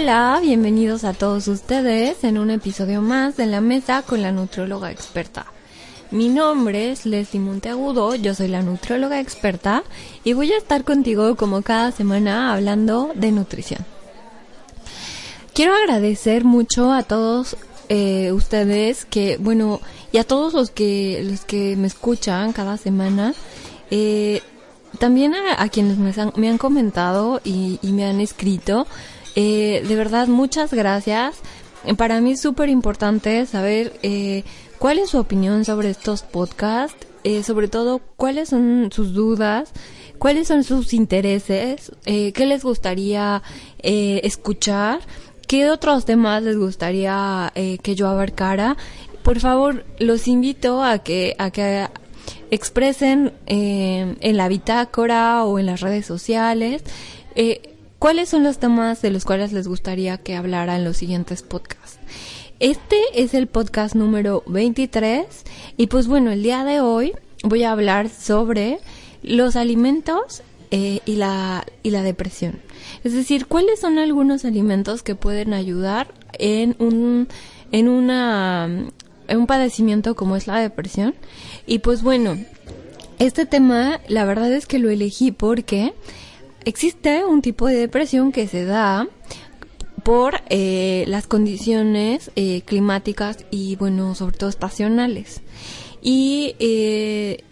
Hola, bienvenidos a todos ustedes en un episodio más de la mesa con la nutrióloga experta. Mi nombre es Leslie Monteagudo, yo soy la nutrióloga experta y voy a estar contigo como cada semana hablando de nutrición. Quiero agradecer mucho a todos eh, ustedes que, bueno, y a todos los que, los que me escuchan cada semana. Eh, también a, quienes me han, me han comentado y, y, me han escrito. Eh, de verdad, muchas gracias. Para mí es súper importante saber eh, cuál es su opinión sobre estos podcasts, eh, sobre todo cuáles son sus dudas, cuáles son sus intereses, eh, qué les gustaría eh, escuchar, qué otros temas les gustaría eh, que yo abarcara. Por favor, los invito a que, a que expresen eh, en la bitácora o en las redes sociales eh, cuáles son los temas de los cuales les gustaría que hablara en los siguientes podcasts. Este es el podcast número 23 y pues bueno, el día de hoy voy a hablar sobre los alimentos eh, y, la, y la depresión. Es decir, cuáles son algunos alimentos que pueden ayudar en un, en una, en un padecimiento como es la depresión. Y pues bueno, este tema la verdad es que lo elegí porque existe un tipo de depresión que se da por eh, las condiciones eh, climáticas y bueno sobre todo estacionales y eh,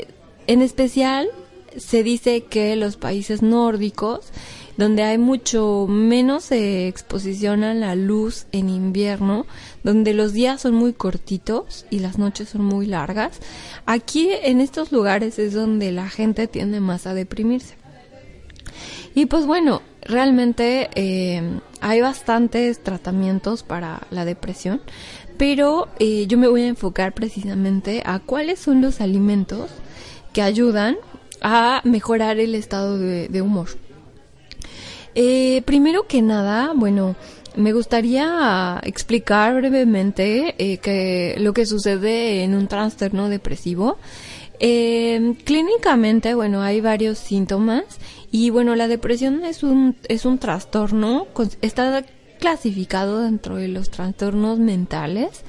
en especial se dice que los países nórdicos donde hay mucho menos eh, exposición a la luz en invierno, donde los días son muy cortitos y las noches son muy largas. Aquí en estos lugares es donde la gente tiende más a deprimirse. Y pues bueno, realmente eh, hay bastantes tratamientos para la depresión, pero eh, yo me voy a enfocar precisamente a cuáles son los alimentos que ayudan a mejorar el estado de, humor. Eh, primero que nada, bueno, me gustaría explicar brevemente lo que sucede en un trastorno depresivo. Clínicamente, bueno, hay varios síntomas y bueno, la depresión es un es un trastorno, está clasificado dentro de los trastornos mentales.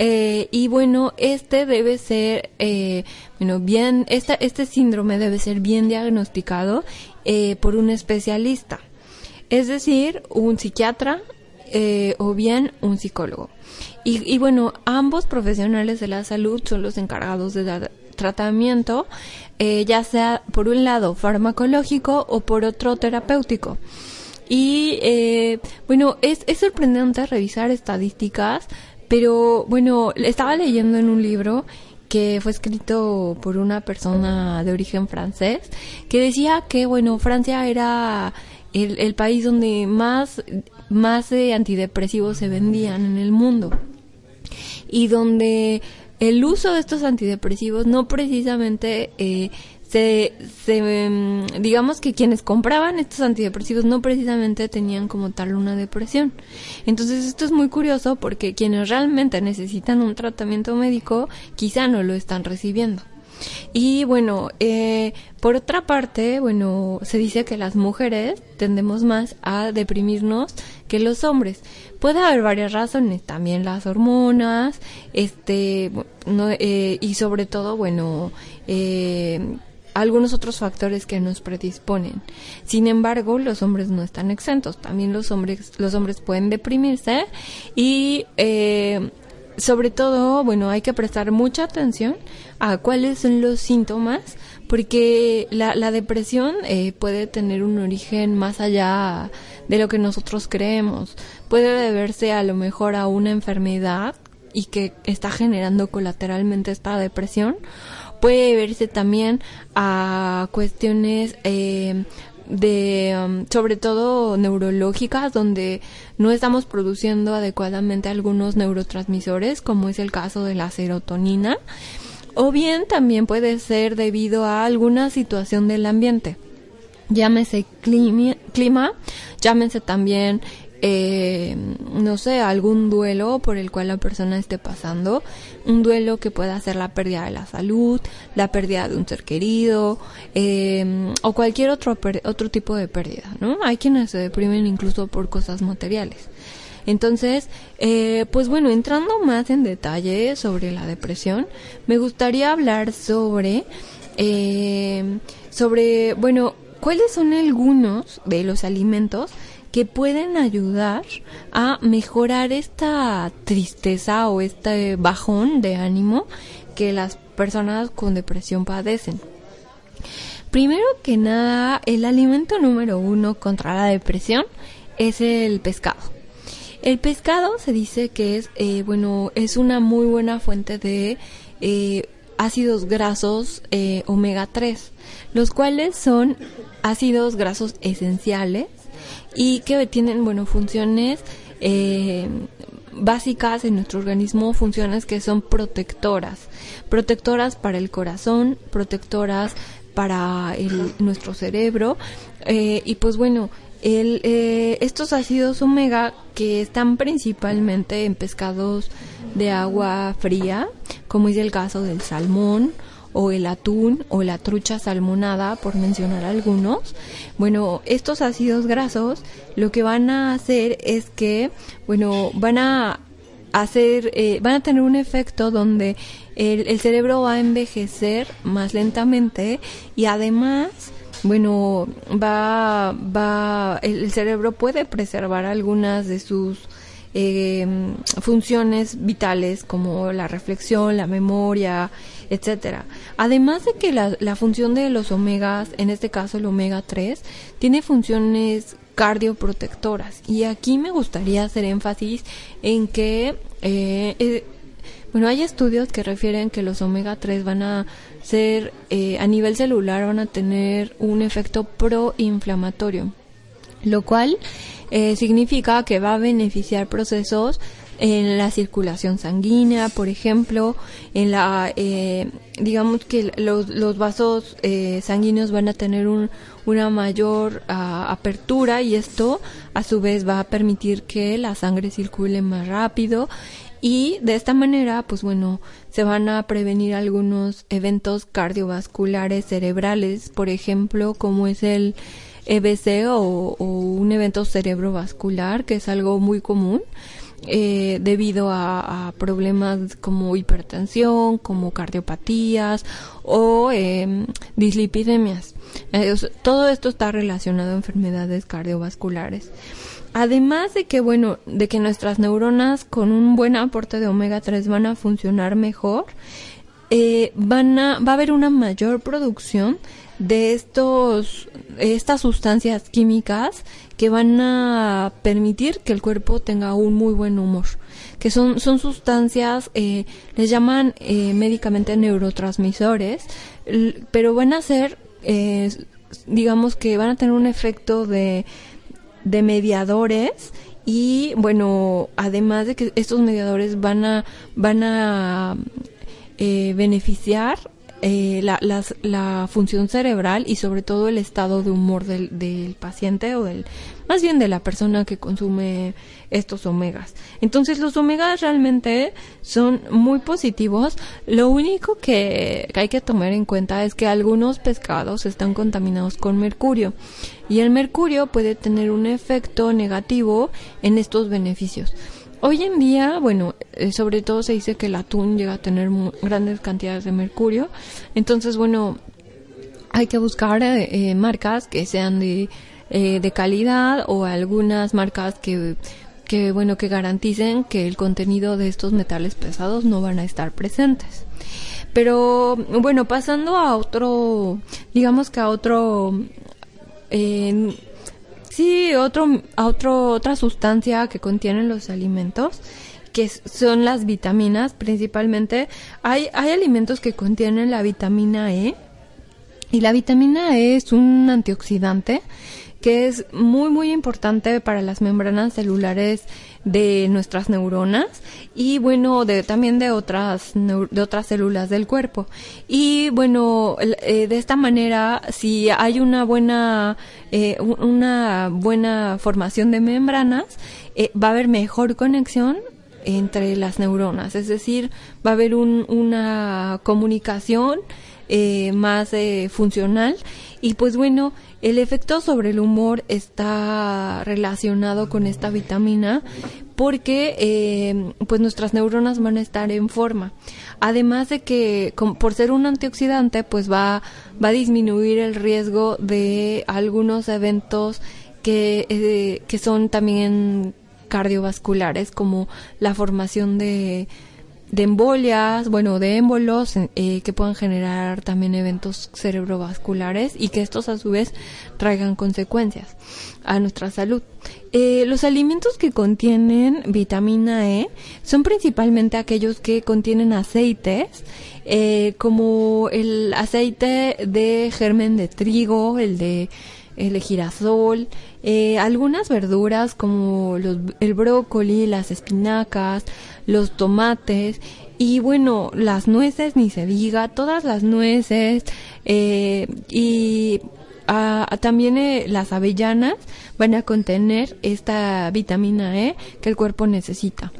Eh, y bueno, este debe ser, eh, bueno, bien, esta, este síndrome debe ser bien diagnosticado eh, por un especialista es decir, un psiquiatra eh, o bien un psicólogo. Y, y, bueno, ambos profesionales de la salud son los encargados de dar tratamiento, eh, ya sea por un lado farmacológico o por otro terapéutico. Y eh, bueno, es, es sorprendente revisar estadísticas, pero bueno, estaba leyendo en un libro que fue escrito por una persona de origen francés, que decía que, bueno, Francia era el, país donde más, más eh, antidepresivos se vendían en el mundo y donde el uso de estos antidepresivos no precisamente eh, se, se mm, digamos que quienes compraban estos antidepresivos no precisamente tenían como tal una depresión. Entonces esto es muy curioso porque quienes realmente necesitan un tratamiento médico quizá no lo están recibiendo. Y bueno, eh, por otra parte, bueno, se dice que las mujeres tendemos más a deprimirnos que los hombres. Puede haber varias razones, también las hormonas, este, no, eh, y sobre todo, bueno, eh, algunos otros factores que nos predisponen. Sin embargo, los hombres no están exentos. También los hombres, los hombres pueden deprimirse y eh, sobre todo, bueno, hay que prestar mucha atención a cuáles son los síntomas, porque la, la depresión eh, puede tener un origen más allá de lo que nosotros creemos. Puede deberse a lo mejor a una enfermedad y que está generando colateralmente esta depresión. Puede deberse también a cuestiones eh, de um, sobre todo neurológicas donde no estamos produciendo adecuadamente algunos neurotransmisores como es el caso de la serotonina o bien también puede ser debido a alguna situación del ambiente. Llámese clima, clima llámese también eh, no sé, algún duelo por el cual la persona esté pasando, un duelo que pueda ser la pérdida de la salud, la pérdida de un ser querido, eh, o cualquier otro, otro tipo de pérdida, ¿no? Hay quienes se deprimen incluso por cosas materiales. Entonces, eh, pues bueno, entrando más en detalle sobre la depresión, me gustaría hablar sobre, eh, sobre, bueno, cuáles son algunos de los alimentos que pueden ayudar a mejorar esta tristeza o este bajón de ánimo que las personas con depresión padecen. Primero que nada, el alimento número uno contra la depresión es el pescado. El pescado se dice que es, eh, bueno, es una muy buena fuente de eh, ácidos grasos eh, omega 3, los cuales son ácidos grasos esenciales y que tienen, bueno, funciones eh, básicas en nuestro organismo, funciones que son protectoras, protectoras para el corazón, protectoras para el, nuestro cerebro. Eh, y pues bueno, el, eh, estos ácidos omega que están principalmente en pescados de agua fría, como es el caso del salmón, o el atún o la trucha salmonada, por mencionar algunos. Bueno, estos ácidos grasos lo que van a hacer es que, bueno, van a hacer, eh, van a tener un efecto donde el, cerebro va a envejecer más lentamente y además bueno, va, va, el, cerebro puede preservar algunas de sus eh, funciones vitales como la reflexión, la memoria, etcétera. Además de que la, la función de los omegas, en este caso el omega 3, tiene funciones cardioprotectoras. Y aquí me gustaría hacer énfasis en que, eh, eh, bueno, hay estudios que refieren que los omega 3 van a ser, eh, a nivel celular, van a tener un efecto proinflamatorio, lo cual significa que va a beneficiar procesos en la circulación sanguínea, por ejemplo, en la, eh, digamos que los, los vasos eh, sanguíneos van a tener un, una mayor ah, apertura y esto a su vez va a permitir que la sangre circule más rápido y de esta manera, pues bueno, se van a prevenir algunos eventos cardiovasculares cerebrales, por ejemplo, como es el EBC o, un evento cerebrovascular, que es algo muy común eh, debido a, problemas como hipertensión, como cardiopatías o eh, dislipidemias. Todo esto está relacionado a enfermedades cardiovasculares. Además de que, bueno, de que nuestras neuronas con un buen aporte de omega 3 van a funcionar mejor, eh, van a, va a haber una mayor producción de estos, estas sustancias químicas que van a permitir que el cuerpo tenga un muy buen humor. Que son, son sustancias, eh, les llaman eh, médicamente neurotransmisores, pero van a ser, eh, digamos que van a tener un efecto de, de mediadores y bueno, además de que estos mediadores van a, van a eh, beneficiar eh, la, la, función cerebral y sobre todo el estado de humor del, del paciente o del, más bien de la persona que consume estos omegas. Entonces los omegas realmente son muy positivos. Lo único que hay que tomar en cuenta es que algunos pescados están contaminados con mercurio y el mercurio puede tener un efecto negativo en estos beneficios. Hoy en día, bueno, eh, sobre todo se dice que el atún llega a tener grandes cantidades de mercurio. Entonces, bueno, hay que buscar eh, eh, marcas que sean de, de calidad o algunas marcas que, que, bueno, que garanticen que el contenido de estos metales pesados no van a estar presentes. Pero, bueno, pasando a otro, digamos que a otro, eh, Sí, otro, otro, otra sustancia que contienen los alimentos, que son las vitaminas principalmente. Hay, hay alimentos que contienen la vitamina E. Y la vitamina E es un antioxidante que es muy muy importante para las membranas celulares de nuestras neuronas y bueno de también de otras de otras células del cuerpo. Y bueno eh, de esta manera si hay una buena eh, una buena formación de membranas eh, va a haber mejor conexión entre las neuronas. Es decir va a haber un, una comunicación más funcional. Y pues bueno el efecto sobre el humor está relacionado con esta vitamina porque eh, pues nuestras neuronas van a estar en forma. Además de que por ser un antioxidante pues va, va a disminuir el riesgo de algunos eventos que, eh, que son también cardiovasculares como la formación de de embolias, bueno, de émbolos eh, que puedan generar también eventos cerebrovasculares y que estos a su vez traigan consecuencias a nuestra salud. Eh, los alimentos que contienen vitamina E son principalmente aquellos que contienen aceites, eh, como el aceite de germen de trigo, el de el de girasol, algunas verduras como los, el brócoli, las espinacas, los tomates y bueno, las nueces ni se diga, todas las nueces eh, y también eh, las avellanas van a contener esta vitamina E que el cuerpo necesita.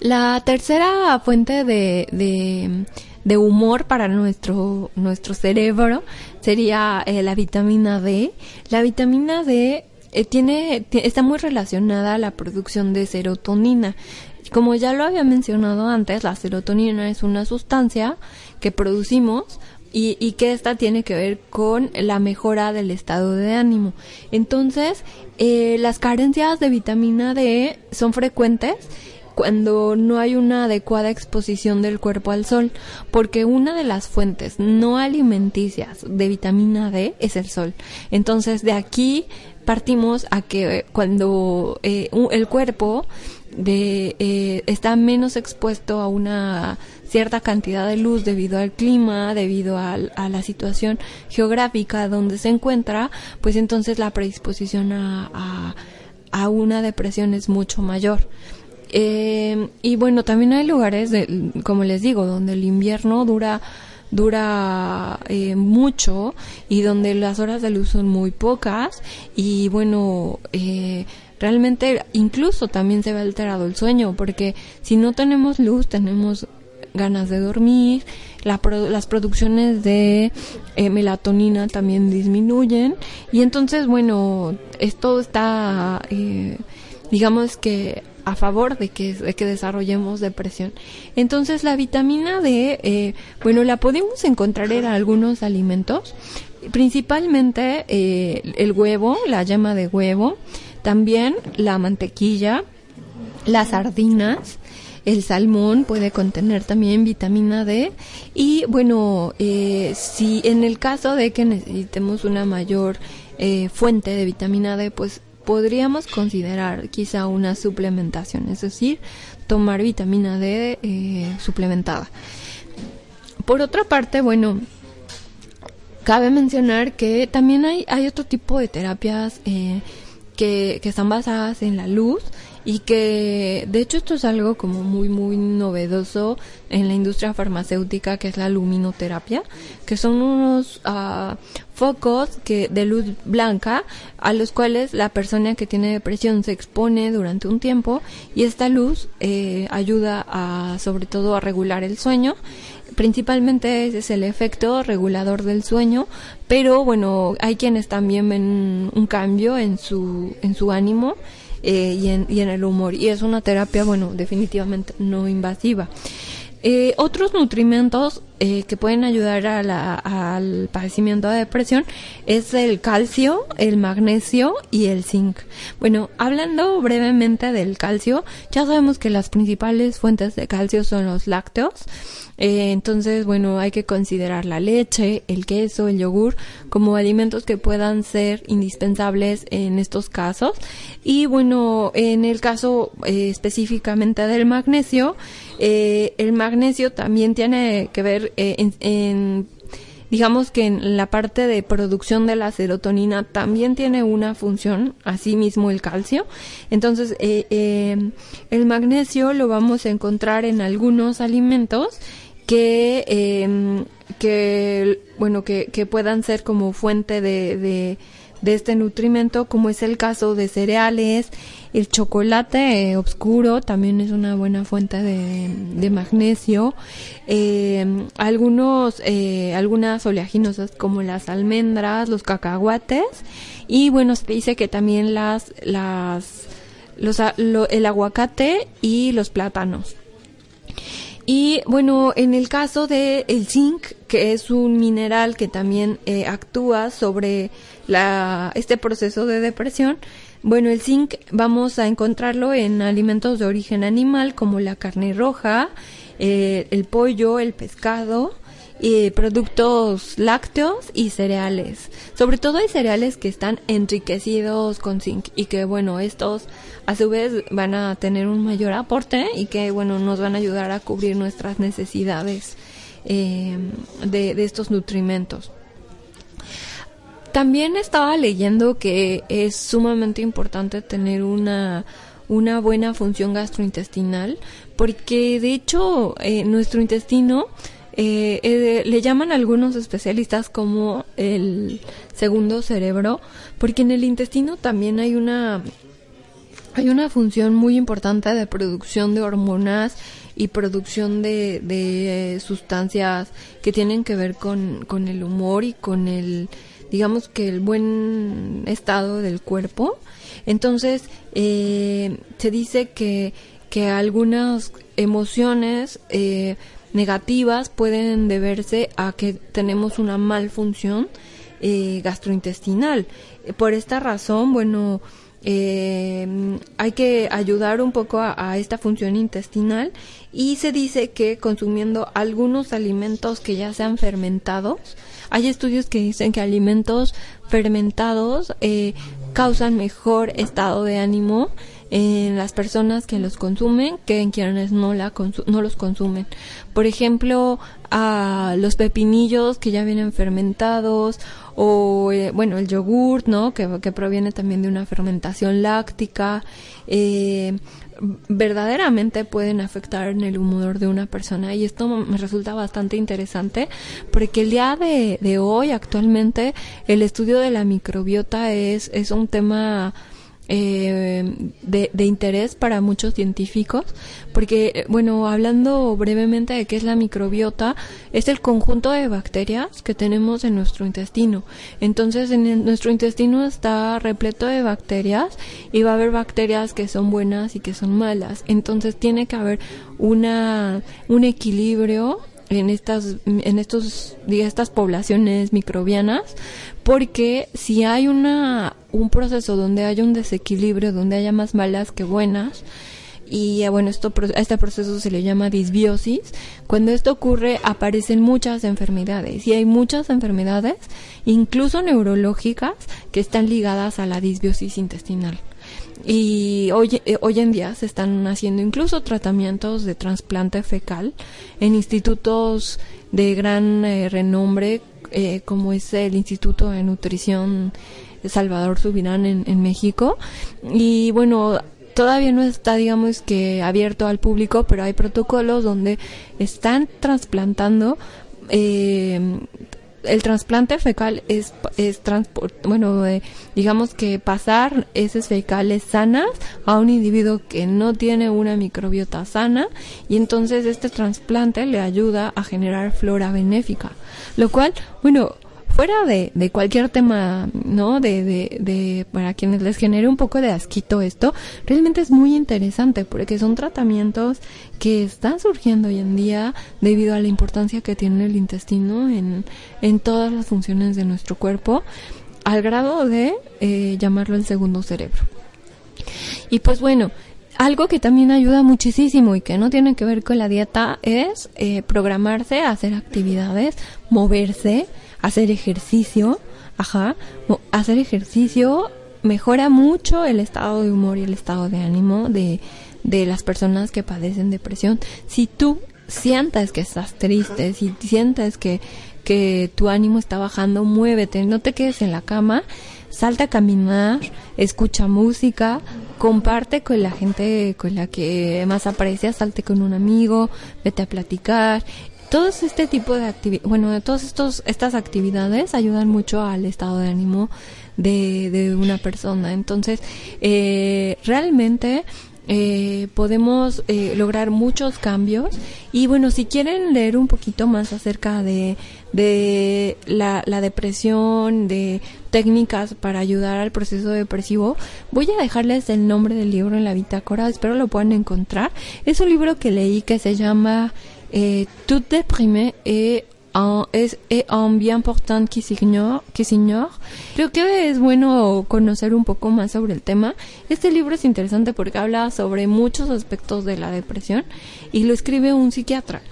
La tercera fuente de, humor para nuestro, nuestro cerebro sería eh, la vitamina D. La vitamina D tiene, está muy relacionada a la producción de serotonina. Como ya lo había mencionado antes, la serotonina es una sustancia que producimos y, que esta tiene que ver con la mejora del estado de ánimo. Entonces, eh, las carencias de vitamina D son frecuentes cuando no hay una adecuada exposición del cuerpo al sol, porque una de las fuentes no alimenticias de vitamina D es el sol. Entonces, de aquí partimos a que cuando eh, el cuerpo de eh, está menos expuesto a una cierta cantidad de luz debido al clima, debido a, la situación geográfica donde se encuentra, pues entonces la predisposición a, a, una depresión es mucho mayor. Eh, y bueno, también hay lugares, de, como les digo, donde el invierno dura dura eh, mucho y donde las horas de luz son muy pocas. Y bueno eh, realmente incluso también se ve alterado el sueño, porque si no tenemos luz, tenemos ganas de dormir, las producciones de eh, melatonina también disminuyen. Y entonces, bueno, esto está, eh, digamos que a favor de que, de que desarrollemos depresión. Entonces la vitamina D, eh, bueno, la podemos encontrar en algunos alimentos, principalmente el huevo, la yema de huevo, también la mantequilla, las sardinas, el salmón puede contener también vitamina D y bueno, eh, si en el caso de que necesitemos una mayor eh, fuente de vitamina D, pues podríamos considerar quizá una suplementación, es decir, tomar vitamina D eh, suplementada. Por otra parte, bueno, cabe mencionar que también hay, hay otro tipo de terapias eh, que, están basadas en la luz y que de hecho esto es algo como muy muy novedoso en la industria farmacéutica que es la luminoterapia que son unos uh, focos que de luz blanca a los cuales la persona que tiene depresión se expone durante un tiempo y esta luz eh, ayuda a sobre todo a regular el sueño. Principalmente ese es el efecto regulador del sueño, pero bueno, hay quienes también ven un cambio en su, en su ánimo eh, y, en, y en el humor. Y es una terapia, bueno, definitivamente no invasiva. Eh, otros nutrimentos eh, que pueden ayudar al padecimiento de depresión es el calcio, el magnesio y el zinc. Bueno, hablando brevemente del calcio, ya sabemos que las principales fuentes de calcio son los lácteos. Eh, entonces, bueno, hay que considerar la leche, el queso, el yogur como alimentos que puedan ser indispensables en estos casos. Y bueno, en el caso eh, específicamente del magnesio, eh, el magnesio también tiene que ver en digamos que en la parte de producción de la serotonina también tiene una función, así mismo el calcio. Entonces, el magnesio lo vamos a encontrar en algunos alimentos que, eh, que bueno, que, que, puedan ser como fuente de, de, este nutrimento, como es el caso de cereales, el chocolate eh, oscuro también es una buena fuente de, de magnesio. Eh, algunos, algunas oleaginosas como las almendras, los cacahuates. Y bueno, se dice que también las, las, los, el aguacate y los plátanos. Y bueno, en el caso de el zinc, que es un mineral que también eh, actúa sobre la, este proceso de depresión, bueno, el zinc vamos a encontrarlo en alimentos de origen animal como la carne roja, eh, el pollo, el pescado, y productos lácteos y cereales. Sobre todo hay cereales que están enriquecidos con zinc y que bueno, estos a su vez van a tener un mayor aporte y que bueno, nos van a ayudar a cubrir nuestras necesidades eh, de, de estos nutrimentos. También estaba leyendo que es sumamente importante tener una, una buena función gastrointestinal porque de hecho eh, nuestro intestino eh, eh, le llaman algunos especialistas como el segundo cerebro porque en el intestino también hay una hay una función muy importante de producción de hormonas y producción de, de sustancias que tienen que ver con, con el humor y con el digamos que el buen estado del cuerpo. Entonces, eh, se dice que, que algunas emociones eh, negativas pueden deberse a que tenemos una malfunción eh, gastrointestinal. Por esta razón, bueno, eh, hay que ayudar un poco a, esta función intestinal y se dice que consumiendo algunos alimentos que ya sean fermentados, hay estudios que dicen que alimentos fermentados eh, causan mejor estado de ánimo en las personas que los consumen que en quienes no, la no los consumen. Por ejemplo, a los pepinillos que ya vienen fermentados o eh, bueno el yogurt no que, que, proviene también de una fermentación láctica eh, verdaderamente pueden afectar en el humor de una persona y esto me resulta bastante interesante porque el día de, de hoy actualmente el estudio de la microbiota es, es un tema eh, de, interés para muchos científicos, porque, bueno, hablando brevemente de qué es la microbiota, es el conjunto de bacterias que tenemos en nuestro intestino. Entonces, en nuestro intestino está repleto de bacterias y va a haber bacterias que son buenas y que son malas. Entonces, tiene que haber una, un equilibrio en estas en estos estas poblaciones microbianas porque si hay una un proceso donde haya un desequilibrio donde haya más malas que buenas y bueno esto a este proceso se le llama disbiosis cuando esto ocurre aparecen muchas enfermedades y hay muchas enfermedades incluso neurológicas que están ligadas a la disbiosis intestinal y hoy, eh, hoy en día se están haciendo incluso tratamientos de trasplante fecal en institutos de gran eh, renombre eh, como es el Instituto de Nutrición Salvador Subirán en, en México. Y bueno todavía no está digamos que abierto al público pero hay protocolos donde están trasplantando eh, el trasplante fecal es, es bueno, eh, digamos que pasar heces fecales sanas a un individuo que no tiene una microbiota sana y entonces este trasplante le ayuda a generar flora benéfica, lo cual, bueno, fuera de, cualquier tema, ¿no? De, de, de, para quienes les genere un poco de asquito esto, realmente es muy interesante porque son tratamientos que están surgiendo hoy en día debido a la importancia que tiene el intestino en, en todas las funciones de nuestro cuerpo, al grado de eh, llamarlo el segundo cerebro. Y pues bueno, algo que también ayuda muchísimo y que no tiene que ver con la dieta es eh, programarse, hacer actividades, moverse, hacer ejercicio, ajá, hacer ejercicio mejora mucho el estado de humor y el estado de ánimo de, de las personas que padecen depresión. Si tú sientes que estás triste, si sientes que, que tu ánimo está bajando, muévete, no te quedes en la cama, salta a caminar, escucha música, comparte con la gente con la que más aprecias, salte con un amigo, vete a platicar. Todos este tipo de actividades, bueno, todas estos, estas actividades ayudan mucho al estado de ánimo de, de una persona. Entonces, eh, realmente eh, podemos eh, lograr muchos cambios. Y bueno si quieren leer un poquito más acerca de, de la, la, depresión de técnicas para ayudar al proceso depresivo voy a dejarles el nombre del libro en la bitácora espero lo puedan encontrar. Es un libro que leí que se llama eh, Tout déprimé et es, un bien important que se, que Creo que es bueno conocer un poco más sobre el tema. Este libro es interesante porque habla sobre muchos aspectos de la depresión y lo escribe un psiquiatra.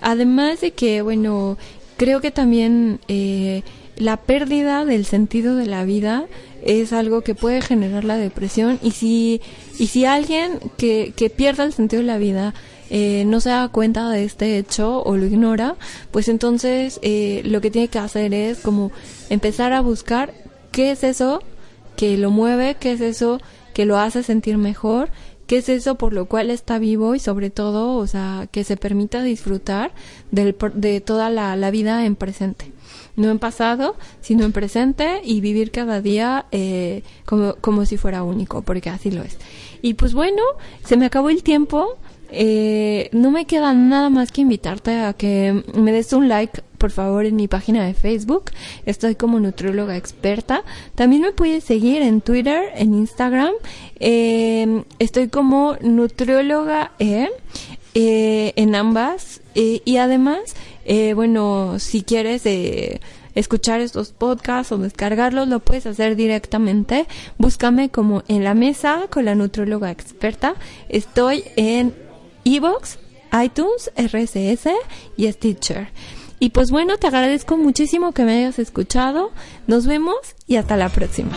Además de que, bueno, creo que también eh, la pérdida del sentido de la vida es algo que puede generar la depresión y si, y si alguien que, que pierda el sentido de la vida eh, no se da cuenta de este hecho o lo ignora, pues entonces eh, lo que tiene que hacer es como empezar a buscar qué es eso que lo mueve, qué es eso que lo hace sentir mejor, qué es eso por lo cual está vivo y sobre todo, o sea, que se permita disfrutar del, de toda la, la vida en presente no en pasado, sino en presente y vivir cada día eh, como, como si fuera único, porque así lo es. Y pues bueno, se me acabó el tiempo. Eh, no me queda nada más que invitarte a que me des un like, por favor, en mi página de Facebook. Estoy como nutrióloga experta. También me puedes seguir en Twitter, en Instagram. Eh, estoy como nutrióloga E, eh, en ambas. y además, bueno, si quieres escuchar estos podcasts o descargarlos, lo puedes hacer directamente. Búscame como en la mesa con la nutrióloga experta. Estoy en Evox, iTunes, RSS y Stitcher. Y pues bueno, te agradezco muchísimo que me hayas escuchado. Nos vemos y hasta la próxima.